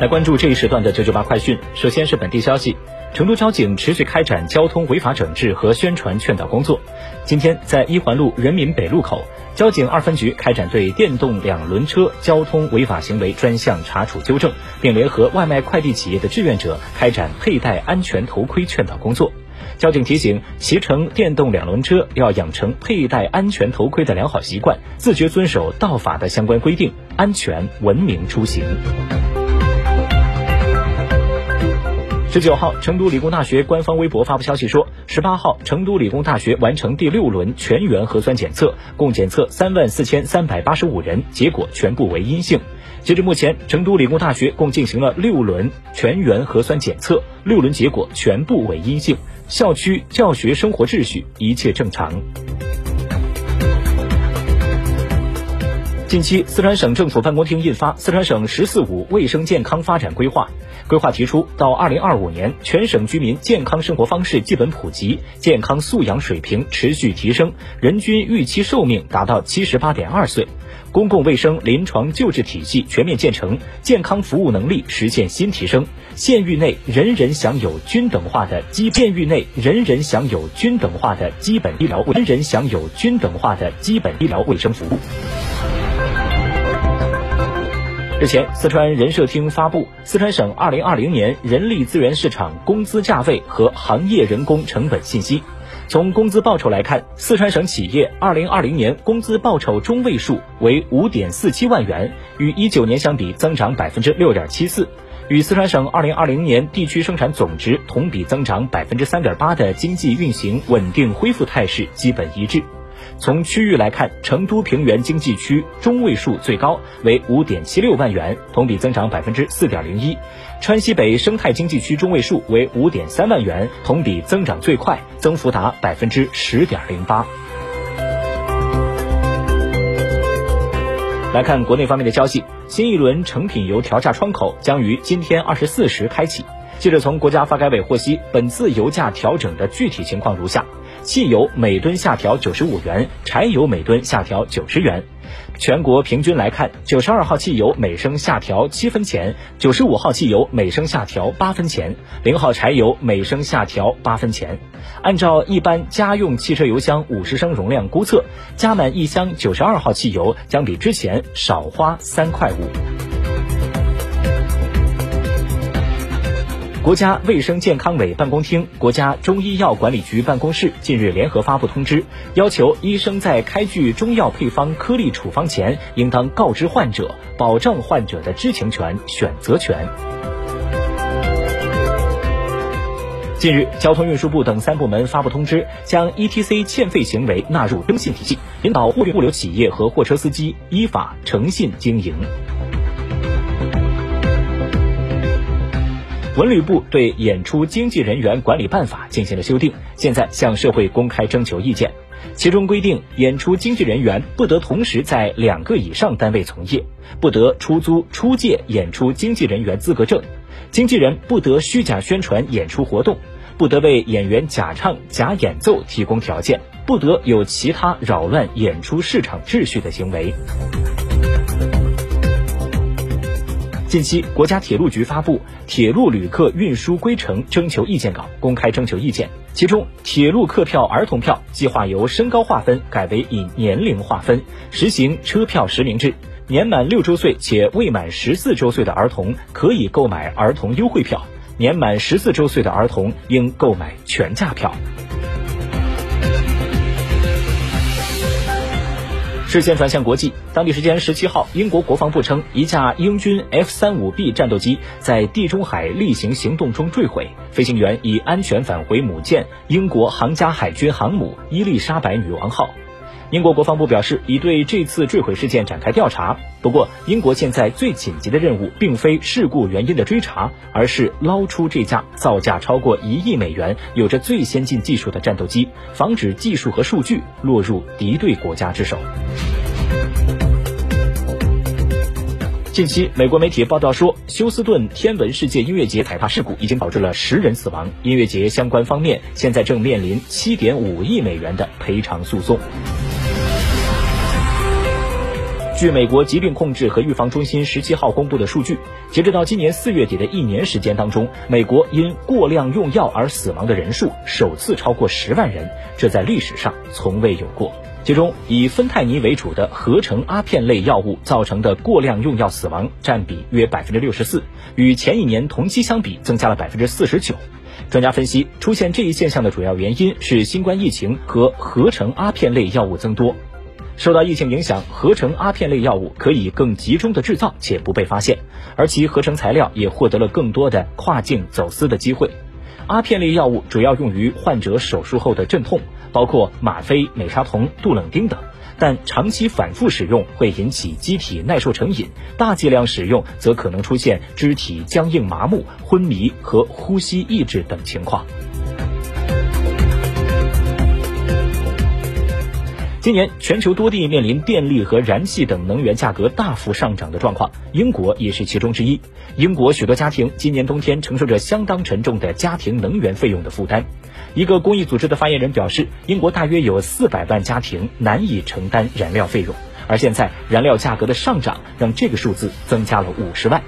来关注这一时段的九九八快讯。首先是本地消息，成都交警持续开展交通违法整治和宣传劝导工作。今天在一环路人民北路口，交警二分局开展对电动两轮车交通违法行为专项查处纠正，并联合外卖快递企业的志愿者开展佩戴安全头盔劝导工作。交警提醒，骑乘电动两轮车要养成佩戴安全头盔的良好习惯，自觉遵守道法的相关规定，安全文明出行。十九号，成都理工大学官方微博发布消息说，十八号，成都理工大学完成第六轮全员核酸检测，共检测三万四千三百八十五人，结果全部为阴性。截至目前，成都理工大学共进行了六轮全员核酸检测，六轮结果全部为阴性，校区教学生活秩序一切正常。近期，四川省政府办公厅印发《四川省“十四五”卫生健康发展规划》，规划提出，到二零二五年，全省居民健康生活方式基本普及，健康素养水平持续提升，人均预期寿命达到七十八点二岁，公共卫生临床救治体系全面建成，健康服务能力实现新提升，县域内人人享有均等化的基县域内人人享有均等化的基本医疗人人享有均等化的基本医疗卫生服务。日前，四川人社厅发布《四川省2020年人力资源市场工资价位和行业人工成本信息》。从工资报酬来看，四川省企业2020年工资报酬中位数为5.47万元，与19年相比增长6.74%，与四川省2020年地区生产总值同比增长3.8%的经济运行稳定恢复态势基本一致。从区域来看，成都平原经济区中位数最高为五点七六万元，同比增长百分之四点零一；川西北生态经济区中位数为五点三万元，同比增长最快，增幅达百分之十点零八。来看国内方面的消息，新一轮成品油调价窗口将于今天二十四时开启。记者从国家发改委获悉，本次油价调整的具体情况如下。汽油每吨下调九十五元，柴油每吨下调九十元。全国平均来看，九十二号汽油每升下调七分钱，九十五号汽油每升下调八分钱，零号柴油每升下调八分钱。按照一般家用汽车油箱五十升容量估测，加满一箱九十二号汽油将比之前少花三块五。国家卫生健康委办公厅、国家中医药管理局办公室近日联合发布通知，要求医生在开具中药配方颗粒处方前，应当告知患者，保障患者的知情权、选择权。近日，交通运输部等三部门发布通知，将 ETC 欠费行为纳入征信体系，引导货运物流企业和货车司机依法诚信经营。文旅部对《演出经纪人员管理办法》进行了修订，现在向社会公开征求意见。其中规定，演出经纪人员不得同时在两个以上单位从业，不得出租、出借演出经纪人员资格证，经纪人不得虚假宣传演出活动，不得为演员假唱、假演奏提供条件，不得有其他扰乱演出市场秩序的行为。近期，国家铁路局发布《铁路旅客运输规程》征求意见稿，公开征求意见。其中，铁路客票儿童票计划由身高划分改为以年龄划分，实行车票实名制。年满六周岁且未满十四周岁的儿童可以购买儿童优惠票，年满十四周岁的儿童应购买全价票。视线转向国际，当地时间十七号，英国国防部称，一架英军 F 三五 B 战斗机在地中海例行行动中坠毁，飞行员已安全返回母舰英国皇家海军航母伊丽莎白女王号。英国国防部表示，已对这次坠毁事件展开调查。不过，英国现在最紧急的任务并非事故原因的追查，而是捞出这架造价超过一亿美元、有着最先进技术的战斗机，防止技术和数据落入敌对国家之手。近期，美国媒体报道说，休斯顿天文世界音乐节踩踏事故已经导致了十人死亡，音乐节相关方面现在正面临七点五亿美元的赔偿诉讼。据美国疾病控制和预防中心十七号公布的数据，截止到今年四月底的一年时间当中，美国因过量用药而死亡的人数首次超过十万人，这在历史上从未有过。其中，以芬太尼为主的合成阿片类药物造成的过量用药死亡占比约百分之六十四，与前一年同期相比增加了百分之四十九。专家分析，出现这一现象的主要原因是新冠疫情和合成阿片类药物增多。受到疫情影响，合成阿片类药物可以更集中的制造且不被发现，而其合成材料也获得了更多的跨境走私的机会。阿片类药物主要用于患者手术后的镇痛，包括吗啡、美沙酮、杜冷丁等，但长期反复使用会引起机体耐受成瘾，大剂量使用则可能出现肢体僵硬、麻木、昏迷和呼吸抑制等情况。今年全球多地面临电力和燃气等能源价格大幅上涨的状况，英国也是其中之一。英国许多家庭今年冬天承受着相当沉重的家庭能源费用的负担。一个公益组织的发言人表示，英国大约有四百万家庭难以承担燃料费用，而现在燃料价格的上涨让这个数字增加了五十万。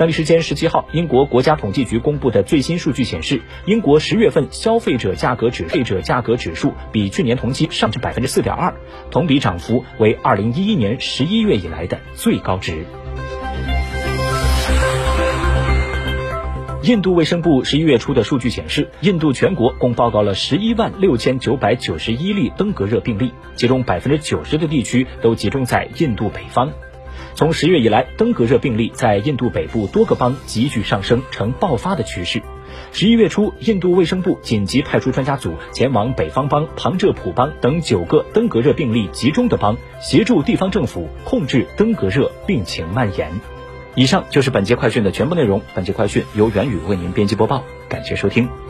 当地时间十七号，英国国家统计局公布的最新数据显示，英国十月份消费者价格指费者价格指数比去年同期上涨百分之四点二，同比涨幅为二零一一年十一月以来的最高值。印度卫生部十一月初的数据显示，印度全国共报告了十一万六千九百九十一例登革热病例，其中百分之九十的地区都集中在印度北方。从十月以来，登革热病例在印度北部多个邦急剧上升，呈爆发的趋势。十一月初，印度卫生部紧急派出专家组前往北方邦、旁遮普邦等九个登革热病例集中的邦，协助地方政府控制登革热病情蔓延。以上就是本节快讯的全部内容。本节快讯由袁宇为您编辑播报，感谢收听。